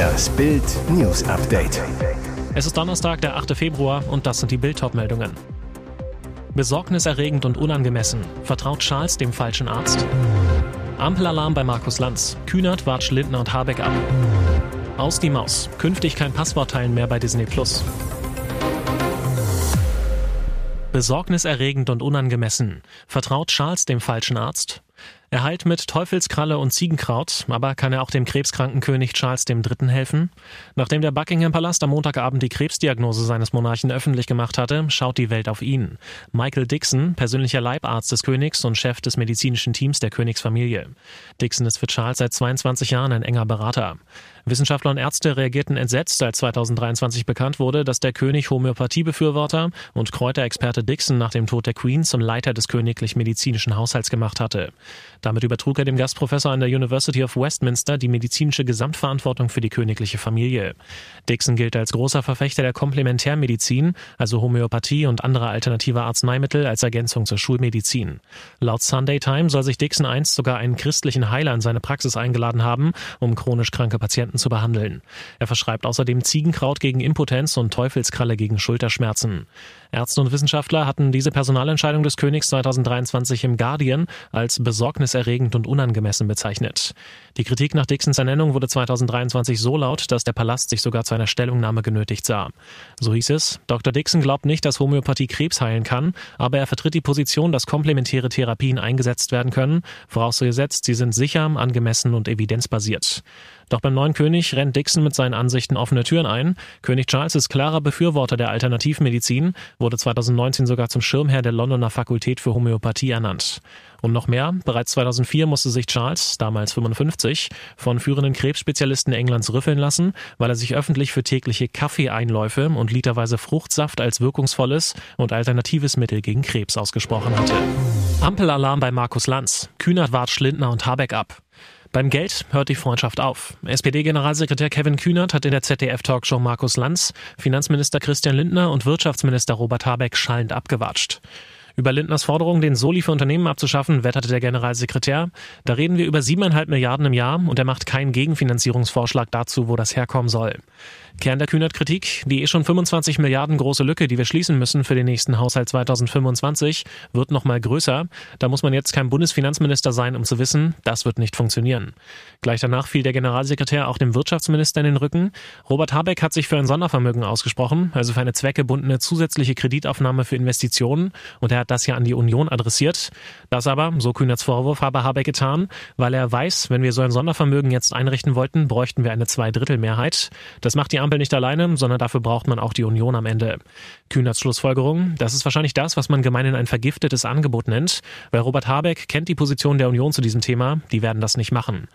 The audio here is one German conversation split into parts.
Das Bild News Update. Es ist Donnerstag, der 8. Februar und das sind die bild meldungen Besorgniserregend und unangemessen. Vertraut Charles dem falschen Arzt? Ampelalarm bei Markus Lanz. Kühnert watscht Lindner und Habeck ab. Aus die Maus. Künftig kein Passwortteilen mehr bei Disney Plus. Besorgniserregend und unangemessen. Vertraut Charles dem falschen Arzt? Er heilt mit Teufelskralle und Ziegenkraut, aber kann er auch dem krebskranken König Charles III. helfen? Nachdem der Buckingham Palast am Montagabend die Krebsdiagnose seines Monarchen öffentlich gemacht hatte, schaut die Welt auf ihn. Michael Dixon, persönlicher Leibarzt des Königs und Chef des medizinischen Teams der Königsfamilie. Dixon ist für Charles seit 22 Jahren ein enger Berater. Wissenschaftler und Ärzte reagierten entsetzt, als 2023 bekannt wurde, dass der König Homöopathiebefürworter und Kräuterexperte Dixon nach dem Tod der Queen zum Leiter des königlich medizinischen Haushalts gemacht hatte. Damit übertrug er dem Gastprofessor an der University of Westminster die medizinische Gesamtverantwortung für die königliche Familie. Dixon gilt als großer Verfechter der Komplementärmedizin, also Homöopathie und andere alternative Arzneimittel als Ergänzung zur Schulmedizin. Laut Sunday Times soll sich Dixon einst sogar einen christlichen Heiler in seine Praxis eingeladen haben, um chronisch kranke Patienten zu behandeln. Er verschreibt außerdem Ziegenkraut gegen Impotenz und Teufelskralle gegen Schulterschmerzen. Ärzte und Wissenschaftler hatten diese Personalentscheidung des Königs 2023 im Guardian als besorgniserregend und unangemessen bezeichnet. Die Kritik nach Dixons Ernennung wurde 2023 so laut, dass der Palast sich sogar zu einer Stellungnahme genötigt sah. So hieß es, Dr. Dixon glaubt nicht, dass Homöopathie Krebs heilen kann, aber er vertritt die Position, dass komplementäre Therapien eingesetzt werden können, vorausgesetzt, sie sind sicher, angemessen und evidenzbasiert. Doch beim neuen König rennt Dixon mit seinen Ansichten offene Türen ein. König Charles ist klarer Befürworter der Alternativmedizin, wurde 2019 sogar zum Schirmherr der Londoner Fakultät für Homöopathie ernannt. Und noch mehr, bereits 2004 musste sich Charles, damals 55, von führenden Krebsspezialisten Englands rüffeln lassen, weil er sich öffentlich für tägliche Kaffeeeinläufe und literweise Fruchtsaft als wirkungsvolles und alternatives Mittel gegen Krebs ausgesprochen hatte. Ampelalarm bei Markus Lanz. Kühnert wart Schlindner und Habeck ab. Beim Geld hört die Freundschaft auf. SPD-Generalsekretär Kevin Kühnert hat in der ZDF-Talkshow Markus Lanz, Finanzminister Christian Lindner und Wirtschaftsminister Robert Habeck schallend abgewatscht. Über Lindners Forderung, den Soli für Unternehmen abzuschaffen, wetterte der Generalsekretär. Da reden wir über siebeneinhalb Milliarden im Jahr und er macht keinen Gegenfinanzierungsvorschlag dazu, wo das herkommen soll. Kern der Kühnert-Kritik, die eh schon 25 Milliarden große Lücke, die wir schließen müssen für den nächsten Haushalt 2025, wird noch mal größer. Da muss man jetzt kein Bundesfinanzminister sein, um zu wissen, das wird nicht funktionieren. Gleich danach fiel der Generalsekretär auch dem Wirtschaftsminister in den Rücken. Robert Habeck hat sich für ein Sondervermögen ausgesprochen, also für eine zweckgebundene zusätzliche Kreditaufnahme für Investitionen und er hat das ja an die Union adressiert. Das aber, so Kühnerts Vorwurf, habe Habeck getan, weil er weiß, wenn wir so ein Sondervermögen jetzt einrichten wollten, bräuchten wir eine Zweidrittelmehrheit. Das macht die Ampel nicht alleine, sondern dafür braucht man auch die Union am Ende. Kühnerts Schlussfolgerung, das ist wahrscheinlich das, was man gemeinhin ein vergiftetes Angebot nennt, weil Robert Habeck kennt die Position der Union zu diesem Thema, die werden das nicht machen.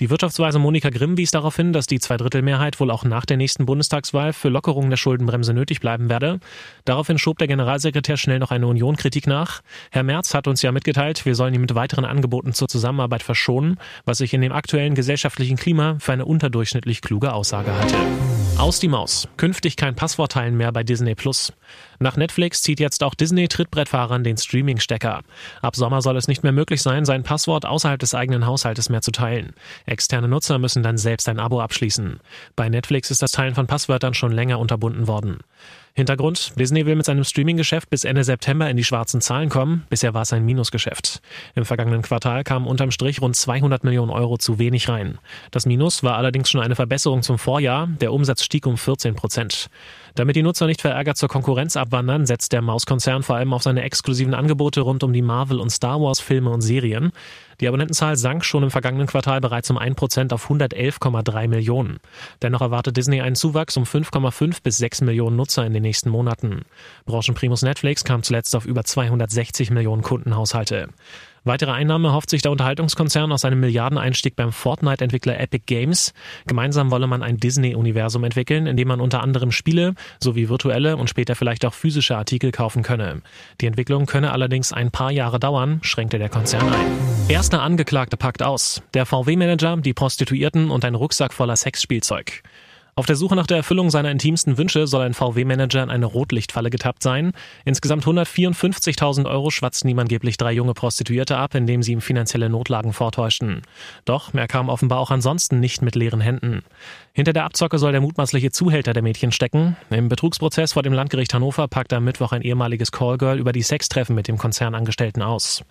Die Wirtschaftsweise Monika Grimm wies darauf hin, dass die Zweidrittelmehrheit wohl auch nach der nächsten Bundestagswahl für Lockerungen der Schuldenbremse nötig bleiben werde. Daraufhin schob der Generalsekretär schnell noch eine Union-Kritik nach. Herr Merz hat uns ja mitgeteilt, wir sollen ihn mit weiteren Angeboten zur Zusammenarbeit verschonen, was ich in dem aktuellen gesellschaftlichen Klima für eine unterdurchschnittlich kluge Aussage halte. Aus die Maus. Künftig kein Passwortteilen mehr bei Disney Plus. Nach Netflix zieht jetzt auch Disney Trittbrettfahrern den Streaming-Stecker. Ab Sommer soll es nicht mehr möglich sein, sein Passwort außerhalb des eigenen Haushaltes mehr zu teilen. Externe Nutzer müssen dann selbst ein Abo abschließen. Bei Netflix ist das Teilen von Passwörtern schon länger unterbunden worden. Hintergrund, Disney will mit seinem Streaming-Geschäft bis Ende September in die schwarzen Zahlen kommen. Bisher war es ein Minusgeschäft. Im vergangenen Quartal kamen unterm Strich rund 200 Millionen Euro zu wenig rein. Das Minus war allerdings schon eine Verbesserung zum Vorjahr. Der Umsatz stieg um 14 Prozent. Damit die Nutzer nicht verärgert zur Konkurrenz abwandern, setzt der Mauskonzern vor allem auf seine exklusiven Angebote rund um die Marvel- und Star Wars-Filme und Serien. Die Abonnentenzahl sank schon im vergangenen Quartal bereits um 1% auf 111,3 Millionen. Dennoch erwartet Disney einen Zuwachs um 5,5 bis 6 Millionen Nutzer in den nächsten Monaten. Branchenprimus Netflix kam zuletzt auf über 260 Millionen Kundenhaushalte. Weitere Einnahme hofft sich der Unterhaltungskonzern aus einem Milliardeneinstieg beim Fortnite-Entwickler Epic Games. Gemeinsam wolle man ein Disney-Universum entwickeln, in dem man unter anderem Spiele sowie virtuelle und später vielleicht auch physische Artikel kaufen könne. Die Entwicklung könne allerdings ein paar Jahre dauern, schränkte der Konzern ein. Erster Angeklagte packt aus. Der VW-Manager, die Prostituierten und ein Rucksack voller Sexspielzeug. Auf der Suche nach der Erfüllung seiner intimsten Wünsche soll ein VW-Manager in eine Rotlichtfalle getappt sein. Insgesamt 154.000 Euro schwatzten ihm angeblich drei junge Prostituierte ab, indem sie ihm finanzielle Notlagen vortäuschten. Doch er kam offenbar auch ansonsten nicht mit leeren Händen. Hinter der Abzocke soll der mutmaßliche Zuhälter der Mädchen stecken. Im Betrugsprozess vor dem Landgericht Hannover packte am Mittwoch ein ehemaliges Callgirl über die Sextreffen mit dem Konzernangestellten aus.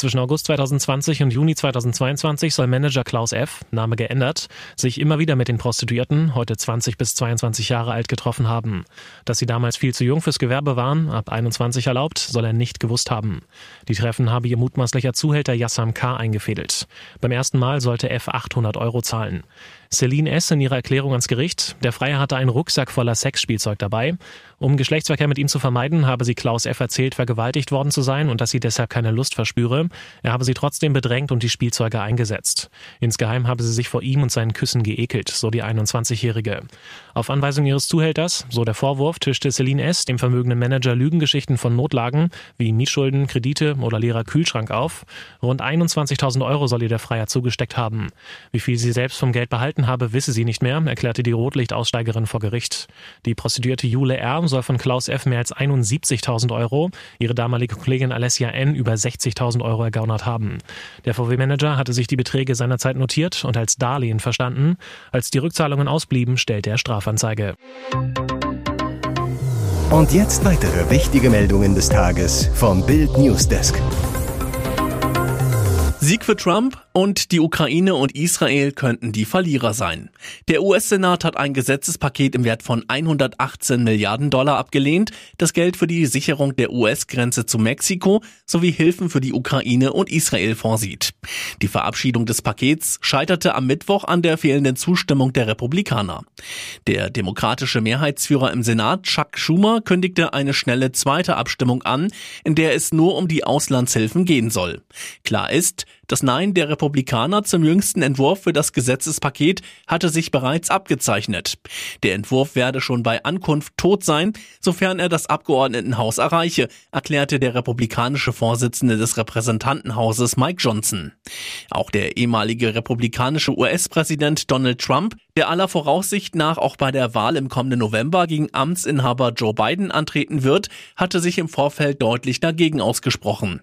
Zwischen August 2020 und Juni 2022 soll Manager Klaus F., Name geändert, sich immer wieder mit den Prostituierten, heute 20 bis 22 Jahre alt, getroffen haben. Dass sie damals viel zu jung fürs Gewerbe waren, ab 21 erlaubt, soll er nicht gewusst haben. Die Treffen habe ihr mutmaßlicher Zuhälter Yassam K. eingefädelt. Beim ersten Mal sollte F 800 Euro zahlen. Celine S. in ihrer Erklärung ans Gericht, der Freier hatte einen Rucksack voller Sexspielzeug dabei. Um Geschlechtsverkehr mit ihm zu vermeiden, habe sie Klaus F. erzählt, vergewaltigt worden zu sein und dass sie deshalb keine Lust verspüre. Er habe sie trotzdem bedrängt und die Spielzeuge eingesetzt. Insgeheim habe sie sich vor ihm und seinen Küssen geekelt, so die 21-Jährige. Auf Anweisung ihres Zuhälters, so der Vorwurf, tischte Celine S. dem vermögenden Manager Lügengeschichten von Notlagen wie Mietschulden, Kredite oder leerer Kühlschrank auf. Rund 21.000 Euro soll ihr der Freier zugesteckt haben. Wie viel sie selbst vom Geld behalten gehalten habe, wisse sie nicht mehr, erklärte die Rotlichtaussteigerin vor Gericht. Die Prostituierte Jule R. soll von Klaus F. mehr als 71.000 Euro, ihre damalige Kollegin Alessia N. über 60.000 Euro ergaunert haben. Der VW-Manager hatte sich die Beträge seinerzeit notiert und als Darlehen verstanden. Als die Rückzahlungen ausblieben, stellte er Strafanzeige. Und jetzt weitere wichtige Meldungen des Tages vom Bild Newsdesk. Sieg für Trump und die Ukraine und Israel könnten die Verlierer sein. Der US-Senat hat ein Gesetzespaket im Wert von 118 Milliarden Dollar abgelehnt, das Geld für die Sicherung der US-Grenze zu Mexiko sowie Hilfen für die Ukraine und Israel vorsieht. Die Verabschiedung des Pakets scheiterte am Mittwoch an der fehlenden Zustimmung der Republikaner. Der demokratische Mehrheitsführer im Senat, Chuck Schumer, kündigte eine schnelle zweite Abstimmung an, in der es nur um die Auslandshilfen gehen soll. Klar ist, das Nein der zum jüngsten Entwurf für das Gesetzespaket hatte sich bereits abgezeichnet. Der Entwurf werde schon bei Ankunft tot sein, sofern er das Abgeordnetenhaus erreiche, erklärte der republikanische Vorsitzende des Repräsentantenhauses Mike Johnson. Auch der ehemalige republikanische US-Präsident Donald Trump, der aller Voraussicht nach auch bei der Wahl im kommenden November gegen Amtsinhaber Joe Biden antreten wird, hatte sich im Vorfeld deutlich dagegen ausgesprochen.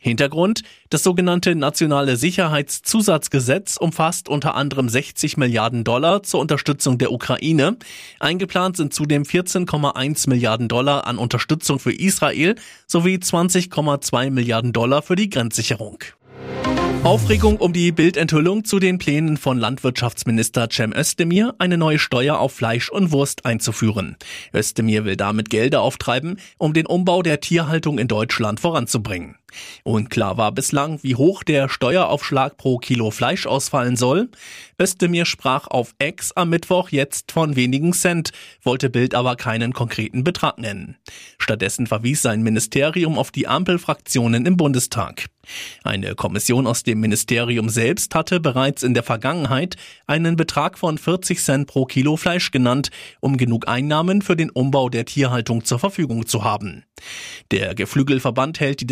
Hintergrund, das sogenannte nationale Sicherheitszusatzgesetz umfasst unter anderem 60 Milliarden Dollar zur Unterstützung der Ukraine. Eingeplant sind zudem 14,1 Milliarden Dollar an Unterstützung für Israel sowie 20,2 Milliarden Dollar für die Grenzsicherung. Aufregung um die Bildenthüllung zu den Plänen von Landwirtschaftsminister Cem Özdemir, eine neue Steuer auf Fleisch und Wurst einzuführen. Özdemir will damit Gelder auftreiben, um den Umbau der Tierhaltung in Deutschland voranzubringen. Unklar war bislang, wie hoch der Steueraufschlag pro Kilo Fleisch ausfallen soll. Özdemir sprach auf Ex am Mittwoch jetzt von wenigen Cent, wollte Bild aber keinen konkreten Betrag nennen. Stattdessen verwies sein Ministerium auf die Ampelfraktionen im Bundestag. Eine Kommission aus dem Ministerium selbst hatte bereits in der Vergangenheit einen Betrag von 40 Cent pro Kilo Fleisch genannt, um genug Einnahmen für den Umbau der Tierhaltung zur Verfügung zu haben. Der Geflügelverband hält die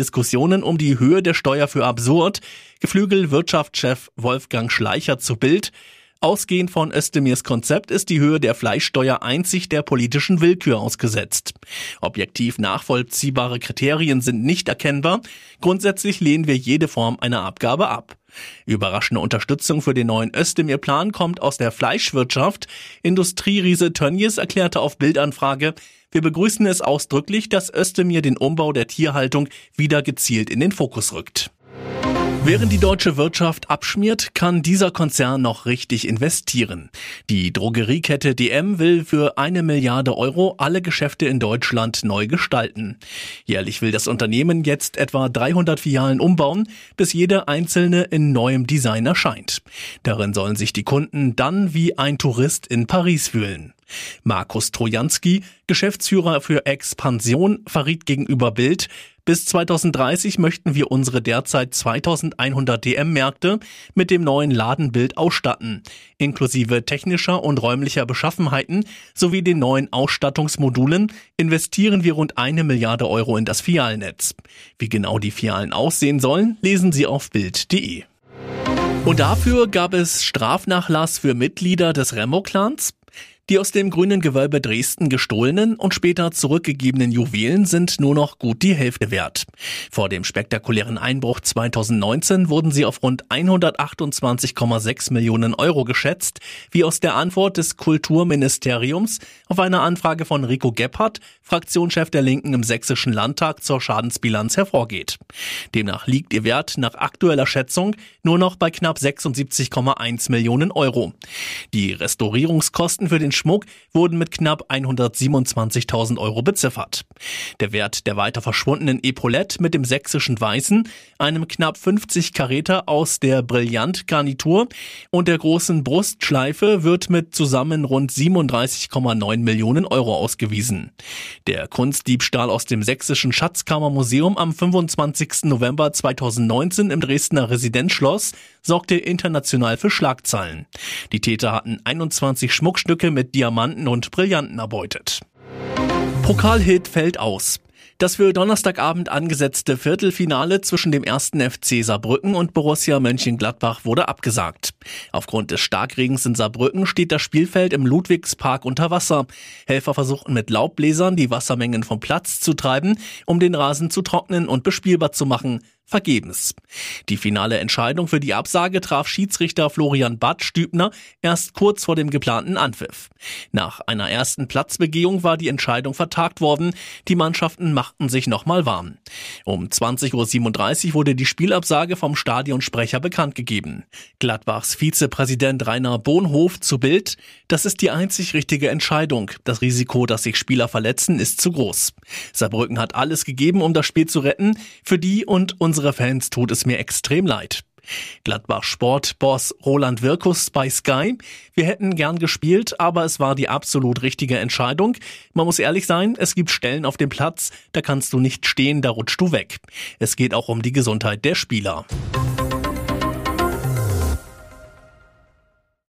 Diskussionen um die Höhe der Steuer für absurd. Geflügelwirtschaftschef Wolfgang Schleicher zu Bild. Ausgehend von Özdemirs Konzept ist die Höhe der Fleischsteuer einzig der politischen Willkür ausgesetzt. Objektiv nachvollziehbare Kriterien sind nicht erkennbar. Grundsätzlich lehnen wir jede Form einer Abgabe ab. Überraschende Unterstützung für den neuen Özdemir-Plan kommt aus der Fleischwirtschaft. Industrieriese Tönnies erklärte auf Bildanfrage, wir begrüßen es ausdrücklich, dass Özdemir den Umbau der Tierhaltung wieder gezielt in den Fokus rückt. Während die deutsche Wirtschaft abschmiert, kann dieser Konzern noch richtig investieren. Die Drogeriekette DM will für eine Milliarde Euro alle Geschäfte in Deutschland neu gestalten. Jährlich will das Unternehmen jetzt etwa 300 Filialen umbauen, bis jede einzelne in neuem Design erscheint. Darin sollen sich die Kunden dann wie ein Tourist in Paris fühlen. Markus Trojanski, Geschäftsführer für Expansion, verriet gegenüber Bild, bis 2030 möchten wir unsere derzeit 2100 DM-Märkte mit dem neuen Ladenbild ausstatten, inklusive technischer und räumlicher Beschaffenheiten sowie den neuen Ausstattungsmodulen investieren wir rund eine Milliarde Euro in das Fialnetz. Wie genau die Fialen aussehen sollen, lesen Sie auf Bild.de. Und dafür gab es Strafnachlass für Mitglieder des Remo-Clans. Die aus dem grünen Gewölbe Dresden gestohlenen und später zurückgegebenen Juwelen sind nur noch gut die Hälfte wert. Vor dem spektakulären Einbruch 2019 wurden sie auf rund 128,6 Millionen Euro geschätzt, wie aus der Antwort des Kulturministeriums auf eine Anfrage von Rico Gebhardt, Fraktionschef der Linken im Sächsischen Landtag zur Schadensbilanz hervorgeht. Demnach liegt ihr Wert nach aktueller Schätzung nur noch bei knapp 76,1 Millionen Euro. Die Restaurierungskosten für den Schmuck wurden mit knapp 127.000 Euro beziffert. Der Wert der weiter verschwundenen Epaulette mit dem sächsischen Weißen, einem knapp 50 Karäter aus der Brillant-Garnitur und der großen Brustschleife wird mit zusammen rund 37,9 Millionen Euro ausgewiesen. Der Kunstdiebstahl aus dem sächsischen Schatzkammermuseum am 25. November 2019 im Dresdner Residenzschloss sorgte international für Schlagzeilen. Die Täter hatten 21 Schmuckstücke mit Diamanten und Brillanten erbeutet. Pokalhit fällt aus. Das für Donnerstagabend angesetzte Viertelfinale zwischen dem ersten FC Saarbrücken und Borussia Mönchengladbach wurde abgesagt. Aufgrund des Starkregens in Saarbrücken steht das Spielfeld im Ludwigspark unter Wasser. Helfer versuchten mit Laubbläsern die Wassermengen vom Platz zu treiben, um den Rasen zu trocknen und bespielbar zu machen vergebens. Die finale Entscheidung für die Absage traf Schiedsrichter Florian Bad Stübner erst kurz vor dem geplanten Anpfiff. Nach einer ersten Platzbegehung war die Entscheidung vertagt worden. Die Mannschaften machten sich nochmal warm. Um 20.37 Uhr wurde die Spielabsage vom Stadionsprecher bekannt gegeben. Gladbachs Vizepräsident Rainer Bohnhof zu Bild. Das ist die einzig richtige Entscheidung. Das Risiko, dass sich Spieler verletzen, ist zu groß. Saarbrücken hat alles gegeben, um das Spiel zu retten. Für die und unsere unsere Fans tut es mir extrem leid. Gladbach Sportboss Roland Wirkus bei Sky. Wir hätten gern gespielt, aber es war die absolut richtige Entscheidung. Man muss ehrlich sein, es gibt Stellen auf dem Platz, da kannst du nicht stehen, da rutschst du weg. Es geht auch um die Gesundheit der Spieler.